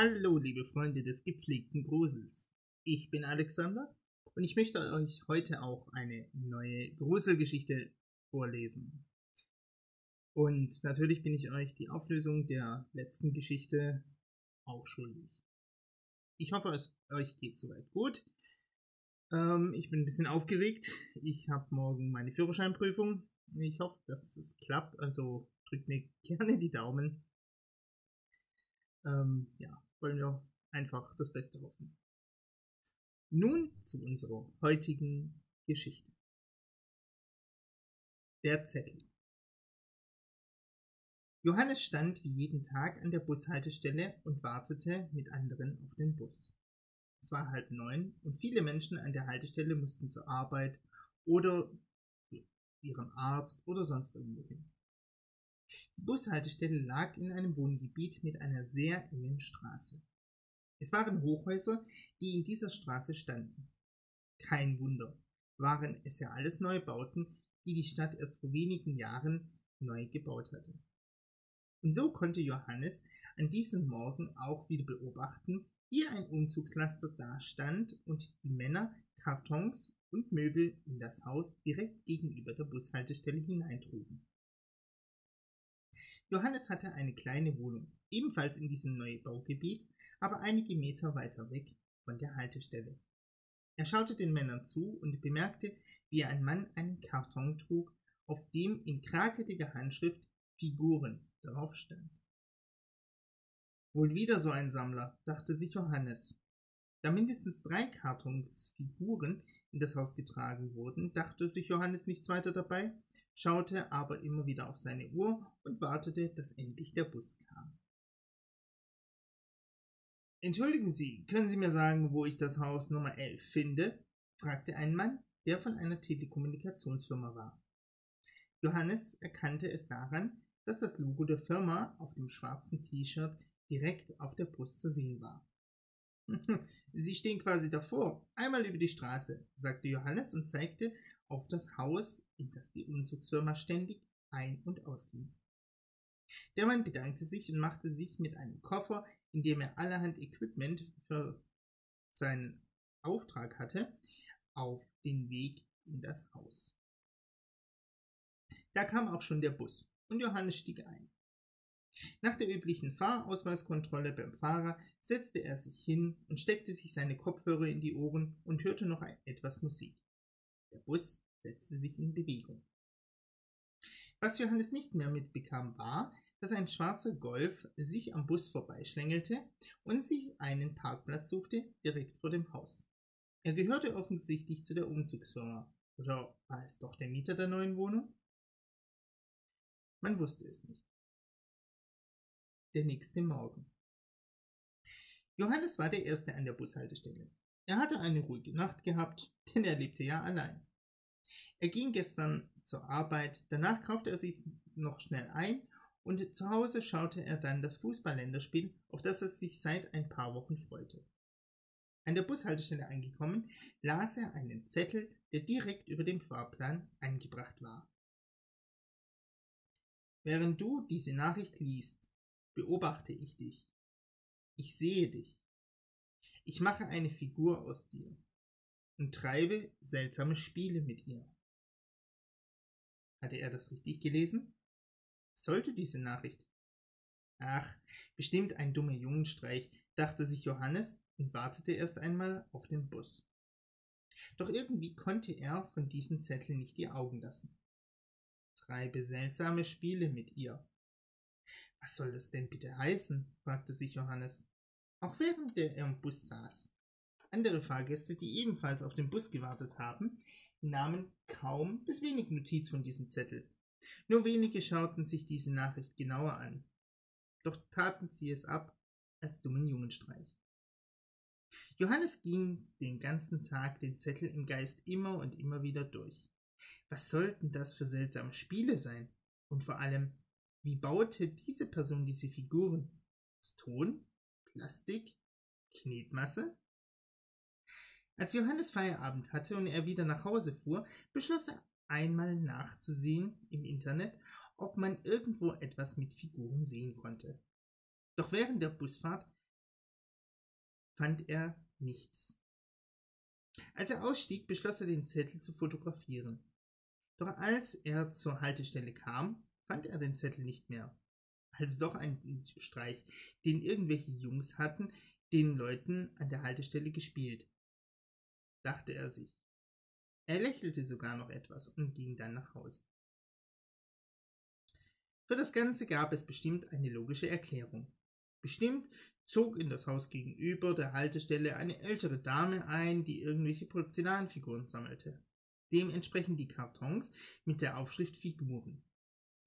Hallo, liebe Freunde des gepflegten Grusels. Ich bin Alexander und ich möchte euch heute auch eine neue Gruselgeschichte vorlesen. Und natürlich bin ich euch die Auflösung der letzten Geschichte auch schuldig. Ich hoffe, euch geht soweit gut. Ähm, ich bin ein bisschen aufgeregt. Ich habe morgen meine Führerscheinprüfung. Ich hoffe, dass es klappt. Also drückt mir gerne die Daumen. Ähm, ja, wollen wir einfach das Beste hoffen. Nun zu unserer heutigen Geschichte. Der Zettel. Johannes stand wie jeden Tag an der Bushaltestelle und wartete mit anderen auf den Bus. Es war halb neun und viele Menschen an der Haltestelle mussten zur Arbeit oder ihrem Arzt oder sonst irgendwo hin. Die Bushaltestelle lag in einem Wohngebiet mit einer sehr engen Straße. Es waren Hochhäuser, die in dieser Straße standen. Kein Wunder, waren es ja alles Neubauten, die die Stadt erst vor wenigen Jahren neu gebaut hatte. Und so konnte Johannes an diesem Morgen auch wieder beobachten, wie ein Umzugslaster dastand und die Männer Kartons und Möbel in das Haus direkt gegenüber der Bushaltestelle hineintrugen. Johannes hatte eine kleine Wohnung, ebenfalls in diesem Neubaugebiet, aber einige Meter weiter weg von der Haltestelle. Er schaute den Männern zu und bemerkte, wie ein Mann einen Karton trug, auf dem in krakeliger Handschrift Figuren darauf stand. Wohl wieder so ein Sammler, dachte sich Johannes. Da mindestens drei Kartons Figuren in das Haus getragen wurden, dachte sich Johannes nichts weiter dabei, schaute aber immer wieder auf seine Uhr und wartete, dass endlich der Bus kam. Entschuldigen Sie, können Sie mir sagen, wo ich das Haus Nummer 11 finde? fragte ein Mann, der von einer Telekommunikationsfirma war. Johannes erkannte es daran, dass das Logo der Firma auf dem schwarzen T-Shirt direkt auf der Brust zu sehen war. Sie stehen quasi davor, einmal über die Straße, sagte Johannes und zeigte auf das Haus, in das die Umzugsfirma ständig ein- und ausging. Der Mann bedankte sich und machte sich mit einem Koffer, in dem er allerhand Equipment für seinen Auftrag hatte, auf den Weg in das Haus. Da kam auch schon der Bus und Johannes stieg ein. Nach der üblichen Fahrausweiskontrolle beim Fahrer setzte er sich hin und steckte sich seine Kopfhörer in die Ohren und hörte noch etwas Musik. Der Bus setzte sich in Bewegung. Was Johannes nicht mehr mitbekam, war, dass ein schwarzer Golf sich am Bus vorbeischlängelte und sich einen Parkplatz suchte direkt vor dem Haus. Er gehörte offensichtlich zu der Umzugsfirma. Oder war es doch der Mieter der neuen Wohnung? Man wusste es nicht der nächste Morgen. Johannes war der Erste an der Bushaltestelle. Er hatte eine ruhige Nacht gehabt, denn er lebte ja allein. Er ging gestern zur Arbeit, danach kaufte er sich noch schnell ein und zu Hause schaute er dann das Fußballländerspiel, auf das er sich seit ein paar Wochen freute. An der Bushaltestelle angekommen, las er einen Zettel, der direkt über dem Fahrplan angebracht war. Während du diese Nachricht liest, beobachte ich dich. Ich sehe dich. Ich mache eine Figur aus dir und treibe seltsame Spiele mit ihr. Hatte er das richtig gelesen? sollte diese Nachricht? Ach, bestimmt ein dummer Jungenstreich, dachte sich Johannes und wartete erst einmal auf den Bus. Doch irgendwie konnte er von diesem Zettel nicht die Augen lassen. Treibe seltsame Spiele mit ihr. Was soll das denn bitte heißen? fragte sich Johannes, auch während er im Bus saß. Andere Fahrgäste, die ebenfalls auf den Bus gewartet haben, nahmen kaum bis wenig Notiz von diesem Zettel. Nur wenige schauten sich diese Nachricht genauer an. Doch taten sie es ab als dummen Jungenstreich. Johannes ging den ganzen Tag den Zettel im Geist immer und immer wieder durch. Was sollten das für seltsame Spiele sein? Und vor allem, wie baute diese Person diese Figuren? Aus Ton, Plastik, Knetmasse? Als Johannes Feierabend hatte und er wieder nach Hause fuhr, beschloss er einmal nachzusehen im Internet, ob man irgendwo etwas mit Figuren sehen konnte. Doch während der Busfahrt fand er nichts. Als er ausstieg, beschloss er den Zettel zu fotografieren. Doch als er zur Haltestelle kam, fand er den Zettel nicht mehr. Also doch ein Streich, den irgendwelche Jungs hatten, den Leuten an der Haltestelle gespielt, dachte er sich. Er lächelte sogar noch etwas und ging dann nach Hause. Für das Ganze gab es bestimmt eine logische Erklärung. Bestimmt zog in das Haus gegenüber der Haltestelle eine ältere Dame ein, die irgendwelche Porzellanfiguren sammelte. Dementsprechend die Kartons mit der Aufschrift Figuren.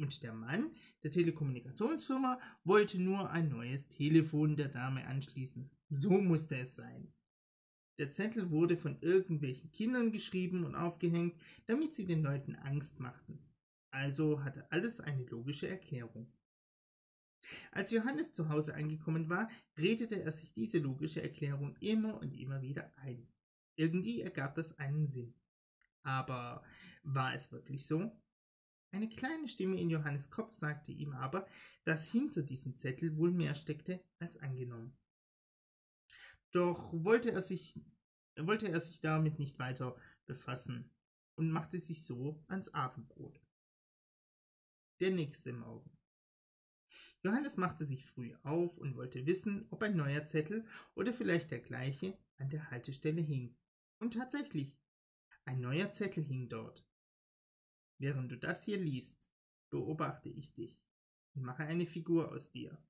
Und der Mann der Telekommunikationsfirma wollte nur ein neues Telefon der Dame anschließen. So musste es sein. Der Zettel wurde von irgendwelchen Kindern geschrieben und aufgehängt, damit sie den Leuten Angst machten. Also hatte alles eine logische Erklärung. Als Johannes zu Hause angekommen war, redete er sich diese logische Erklärung immer und immer wieder ein. Irgendwie ergab das einen Sinn. Aber war es wirklich so? Eine kleine Stimme in Johannes Kopf sagte ihm aber, dass hinter diesem Zettel wohl mehr steckte als angenommen. Doch wollte er sich, wollte er sich damit nicht weiter befassen und machte sich so ans Abendbrot. Der nächste Morgen. Johannes machte sich früh auf und wollte wissen, ob ein neuer Zettel oder vielleicht der gleiche an der Haltestelle hing. Und tatsächlich, ein neuer Zettel hing dort. Während du das hier liest, beobachte ich dich und mache eine Figur aus dir.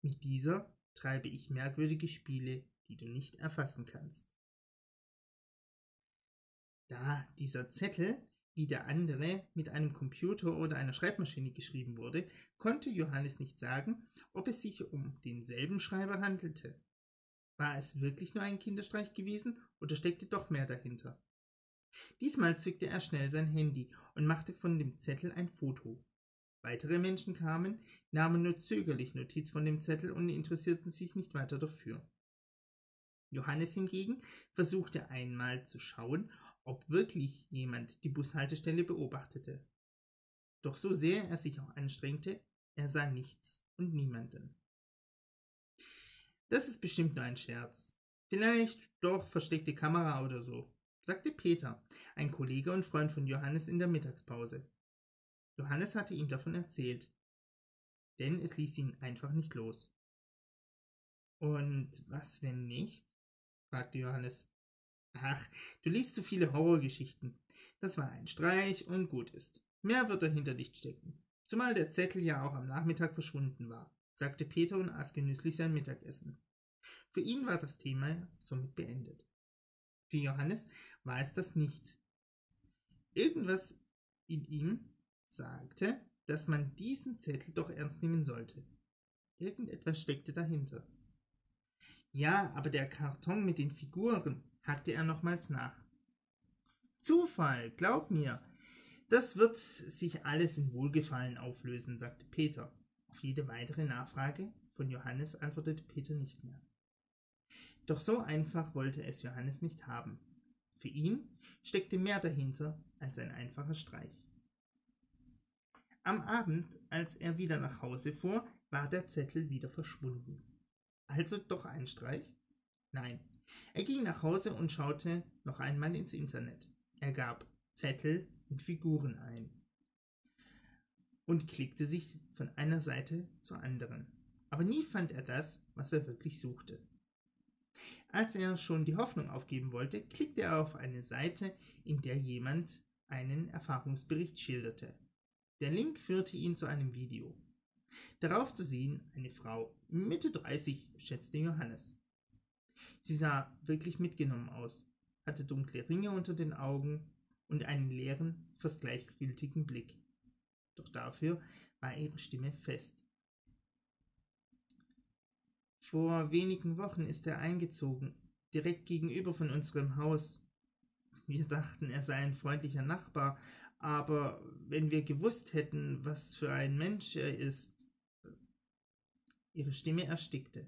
Mit dieser treibe ich merkwürdige Spiele, die du nicht erfassen kannst. Da dieser Zettel, wie der andere, mit einem Computer oder einer Schreibmaschine geschrieben wurde, konnte Johannes nicht sagen, ob es sich um denselben Schreiber handelte. War es wirklich nur ein Kinderstreich gewesen oder steckte doch mehr dahinter? Diesmal zückte er schnell sein Handy und machte von dem Zettel ein Foto. Weitere Menschen kamen, nahmen nur zögerlich Notiz von dem Zettel und interessierten sich nicht weiter dafür. Johannes hingegen versuchte einmal zu schauen, ob wirklich jemand die Bushaltestelle beobachtete. Doch so sehr er sich auch anstrengte, er sah nichts und niemanden. Das ist bestimmt nur ein Scherz. Vielleicht doch versteckte Kamera oder so, sagte Peter, ein Kollege und Freund von Johannes in der Mittagspause. Johannes hatte ihm davon erzählt, denn es ließ ihn einfach nicht los. Und was, wenn nicht? fragte Johannes. Ach, du liest zu viele Horrorgeschichten. Das war ein Streich und gut ist. Mehr wird dahinter nicht stecken. Zumal der Zettel ja auch am Nachmittag verschwunden war, sagte Peter und aß genüsslich sein Mittagessen. Für ihn war das Thema somit beendet. Für Johannes war es das nicht. Irgendwas in ihm sagte, dass man diesen Zettel doch ernst nehmen sollte. Irgendetwas steckte dahinter. Ja, aber der Karton mit den Figuren, hakte er nochmals nach. Zufall, glaub mir. Das wird sich alles in Wohlgefallen auflösen, sagte Peter. Auf jede weitere Nachfrage von Johannes antwortete Peter nicht mehr. Doch so einfach wollte es Johannes nicht haben. Für ihn steckte mehr dahinter als ein einfacher Streich. Am Abend, als er wieder nach Hause fuhr, war der Zettel wieder verschwunden. Also doch ein Streich? Nein. Er ging nach Hause und schaute noch einmal ins Internet. Er gab Zettel und Figuren ein und klickte sich von einer Seite zur anderen. Aber nie fand er das, was er wirklich suchte. Als er schon die Hoffnung aufgeben wollte, klickte er auf eine Seite, in der jemand einen Erfahrungsbericht schilderte. Der Link führte ihn zu einem Video. Darauf zu sehen eine Frau, Mitte 30, schätzte Johannes. Sie sah wirklich mitgenommen aus, hatte dunkle Ringe unter den Augen und einen leeren, fast gleichgültigen Blick. Doch dafür war ihre Stimme fest. Vor wenigen Wochen ist er eingezogen, direkt gegenüber von unserem Haus. Wir dachten, er sei ein freundlicher Nachbar, aber wenn wir gewusst hätten, was für ein Mensch er ist. Ihre Stimme erstickte.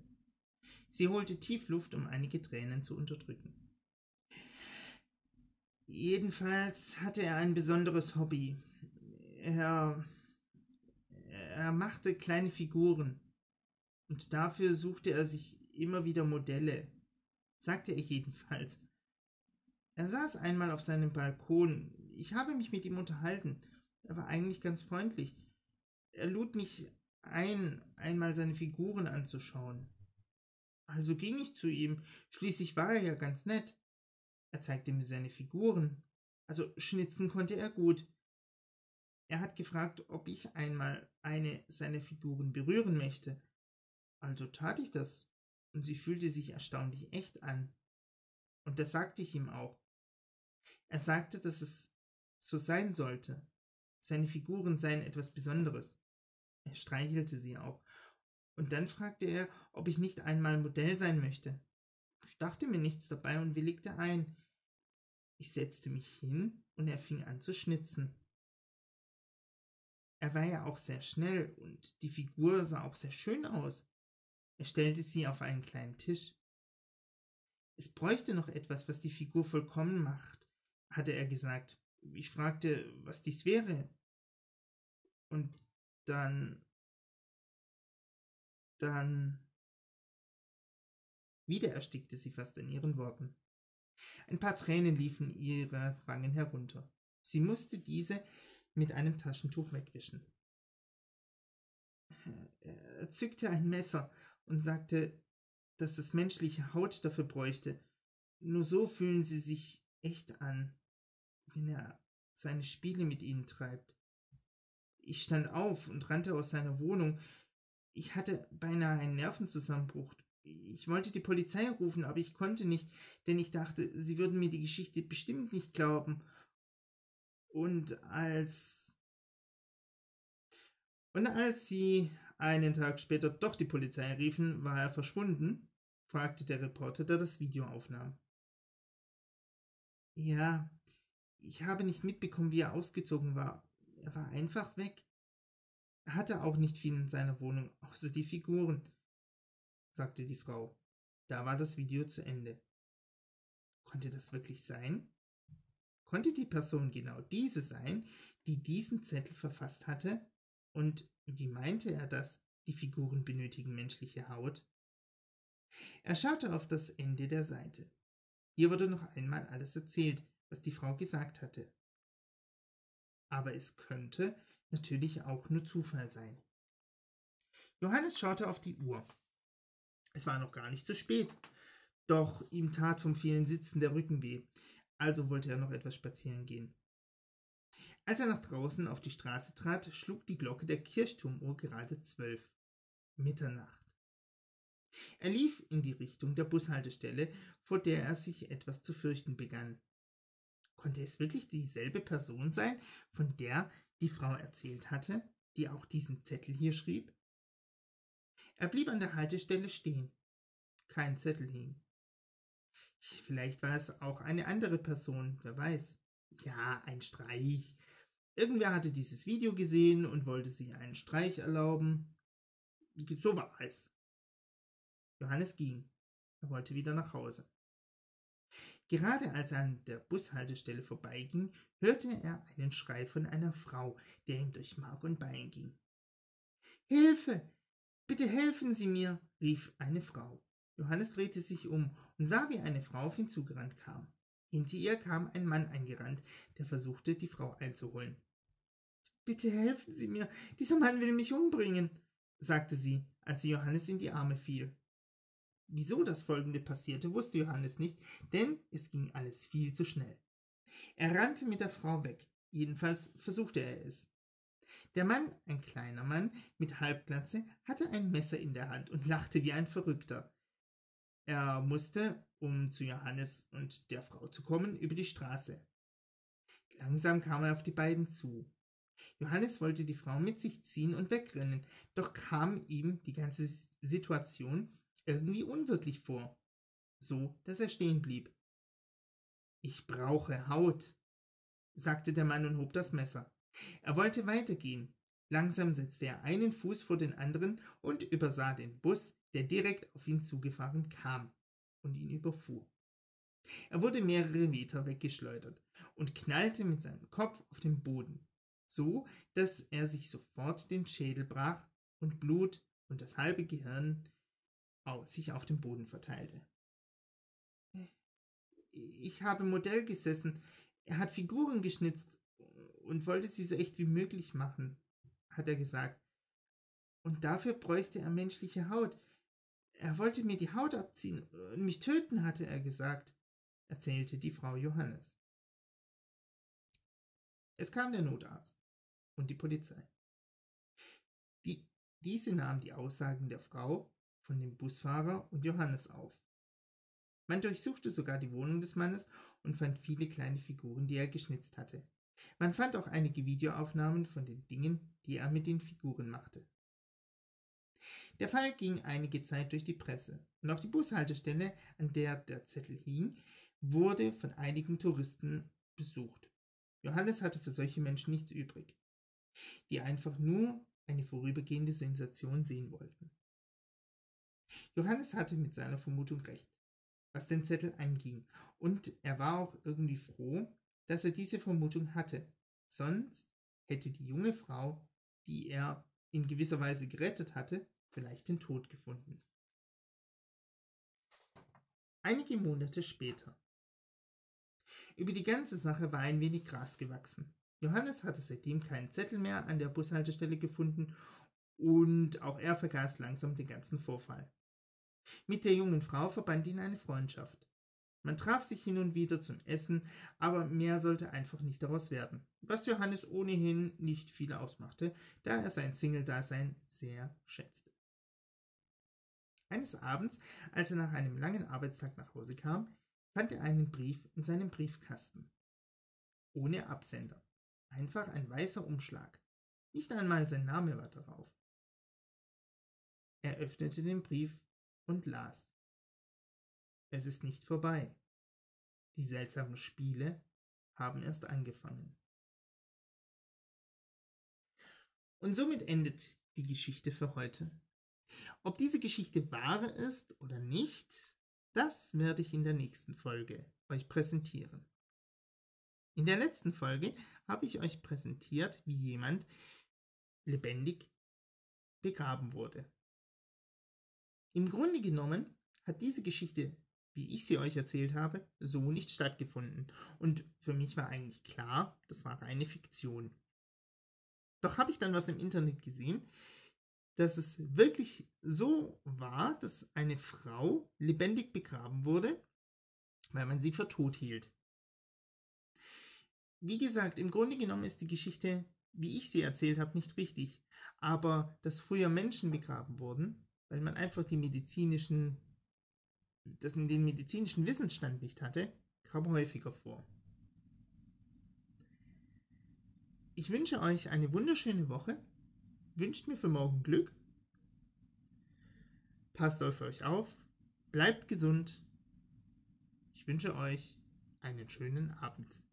Sie holte tief Luft, um einige Tränen zu unterdrücken. Jedenfalls hatte er ein besonderes Hobby. Er, er machte kleine Figuren. Und dafür suchte er sich immer wieder Modelle, sagte er jedenfalls. Er saß einmal auf seinem Balkon. Ich habe mich mit ihm unterhalten. Er war eigentlich ganz freundlich. Er lud mich ein, einmal seine Figuren anzuschauen. Also ging ich zu ihm. Schließlich war er ja ganz nett. Er zeigte mir seine Figuren. Also schnitzen konnte er gut. Er hat gefragt, ob ich einmal eine seiner Figuren berühren möchte. Also tat ich das, und sie fühlte sich erstaunlich echt an. Und das sagte ich ihm auch. Er sagte, dass es so sein sollte. Seine Figuren seien etwas Besonderes. Er streichelte sie auch. Und dann fragte er, ob ich nicht einmal Modell sein möchte. Ich dachte mir nichts dabei und willigte ein. Ich setzte mich hin und er fing an zu schnitzen. Er war ja auch sehr schnell und die Figur sah auch sehr schön aus. Er stellte sie auf einen kleinen Tisch. Es bräuchte noch etwas, was die Figur vollkommen macht, hatte er gesagt. Ich fragte, was dies wäre. Und dann. Dann. Wieder erstickte sie fast in ihren Worten. Ein paar Tränen liefen ihre Wangen herunter. Sie musste diese mit einem Taschentuch wegwischen. Er zückte ein Messer und sagte, dass es menschliche Haut dafür bräuchte. Nur so fühlen sie sich echt an, wenn er seine Spiele mit ihnen treibt. Ich stand auf und rannte aus seiner Wohnung. Ich hatte beinahe einen Nervenzusammenbruch. Ich wollte die Polizei rufen, aber ich konnte nicht, denn ich dachte, sie würden mir die Geschichte bestimmt nicht glauben. Und als und als sie einen Tag später doch die Polizei riefen, war er verschwunden? fragte der Reporter, der das Video aufnahm. Ja, ich habe nicht mitbekommen, wie er ausgezogen war. Er war einfach weg. Er hatte auch nicht viel in seiner Wohnung, außer die Figuren, sagte die Frau. Da war das Video zu Ende. Konnte das wirklich sein? Konnte die Person genau diese sein, die diesen Zettel verfasst hatte? Und wie meinte er das? Die Figuren benötigen menschliche Haut? Er schaute auf das Ende der Seite. Hier wurde noch einmal alles erzählt, was die Frau gesagt hatte. Aber es könnte natürlich auch nur Zufall sein. Johannes schaute auf die Uhr. Es war noch gar nicht zu spät, doch ihm tat vom vielen Sitzen der Rücken weh, also wollte er noch etwas spazieren gehen. Als er nach draußen auf die Straße trat, schlug die Glocke der Kirchturmuhr gerade zwölf. Mitternacht. Er lief in die Richtung der Bushaltestelle, vor der er sich etwas zu fürchten begann. Konnte es wirklich dieselbe Person sein, von der die Frau erzählt hatte, die auch diesen Zettel hier schrieb? Er blieb an der Haltestelle stehen. Kein Zettel hing. Vielleicht war es auch eine andere Person, wer weiß. Ja, ein Streich. Irgendwer hatte dieses Video gesehen und wollte sich einen Streich erlauben. So war es. Johannes ging. Er wollte wieder nach Hause. Gerade als er an der Bushaltestelle vorbeiging, hörte er einen Schrei von einer Frau, der ihm durch Mark und Bein ging. Hilfe! Bitte helfen Sie mir! rief eine Frau. Johannes drehte sich um und sah, wie eine Frau auf ihn zugerannt kam. Hinter ihr kam ein Mann eingerannt, der versuchte, die Frau einzuholen. Bitte helfen Sie mir, dieser Mann will mich umbringen, sagte sie, als sie Johannes in die Arme fiel. Wieso das folgende passierte, wusste Johannes nicht, denn es ging alles viel zu schnell. Er rannte mit der Frau weg, jedenfalls versuchte er es. Der Mann, ein kleiner Mann mit Halbglatze, hatte ein Messer in der Hand und lachte wie ein Verrückter. Er musste, um zu Johannes und der Frau zu kommen, über die Straße. Langsam kam er auf die beiden zu. Johannes wollte die Frau mit sich ziehen und wegrennen, doch kam ihm die ganze Situation irgendwie unwirklich vor, so dass er stehen blieb. Ich brauche Haut, sagte der Mann und hob das Messer. Er wollte weitergehen. Langsam setzte er einen Fuß vor den anderen und übersah den Bus, der direkt auf ihn zugefahren kam und ihn überfuhr. Er wurde mehrere Meter weggeschleudert und knallte mit seinem Kopf auf den Boden, so dass er sich sofort den Schädel brach und Blut und das halbe Gehirn sich auf dem Boden verteilte. ich habe Modell gesessen. Er hat Figuren geschnitzt und wollte sie so echt wie möglich machen, hat er gesagt. Und dafür bräuchte er menschliche Haut. Er wollte mir die Haut abziehen und mich töten, hatte er gesagt, erzählte die Frau Johannes. Es kam der Notarzt und die Polizei. Die, diese nahm die Aussagen der Frau von dem Busfahrer und Johannes auf. Man durchsuchte sogar die Wohnung des Mannes und fand viele kleine Figuren, die er geschnitzt hatte. Man fand auch einige Videoaufnahmen von den Dingen, die er mit den Figuren machte. Der Fall ging einige Zeit durch die Presse und auch die Bushaltestelle, an der der Zettel hing, wurde von einigen Touristen besucht. Johannes hatte für solche Menschen nichts übrig, die einfach nur eine vorübergehende Sensation sehen wollten. Johannes hatte mit seiner Vermutung recht, was den Zettel anging, und er war auch irgendwie froh, dass er diese Vermutung hatte. Sonst hätte die junge Frau, die er in gewisser Weise gerettet hatte, vielleicht den Tod gefunden. Einige Monate später. Über die ganze Sache war ein wenig Gras gewachsen. Johannes hatte seitdem keinen Zettel mehr an der Bushaltestelle gefunden und auch er vergaß langsam den ganzen Vorfall. Mit der jungen Frau verband ihn eine Freundschaft. Man traf sich hin und wieder zum Essen, aber mehr sollte einfach nicht daraus werden, was Johannes ohnehin nicht viel ausmachte, da er sein Single-Dasein sehr schätzte. Eines Abends, als er nach einem langen Arbeitstag nach Hause kam, fand er einen Brief in seinem Briefkasten. Ohne Absender. Einfach ein weißer Umschlag. Nicht einmal sein Name war darauf. Er öffnete den Brief und las. Es ist nicht vorbei. Die seltsamen Spiele haben erst angefangen. Und somit endet die Geschichte für heute. Ob diese Geschichte wahr ist oder nicht, das werde ich in der nächsten Folge euch präsentieren. In der letzten Folge habe ich euch präsentiert, wie jemand lebendig begraben wurde. Im Grunde genommen hat diese Geschichte, wie ich sie euch erzählt habe, so nicht stattgefunden. Und für mich war eigentlich klar, das war eine Fiktion. Doch habe ich dann was im Internet gesehen, dass es wirklich so war, dass eine Frau lebendig begraben wurde, weil man sie für tot hielt. Wie gesagt, im Grunde genommen ist die Geschichte, wie ich sie erzählt habe, nicht richtig. Aber dass früher Menschen begraben wurden, weil man einfach die medizinischen, das, den medizinischen Wissensstand nicht hatte, kam häufiger vor. Ich wünsche euch eine wunderschöne Woche, wünscht mir für morgen Glück, passt auf euch auf, bleibt gesund. Ich wünsche euch einen schönen Abend.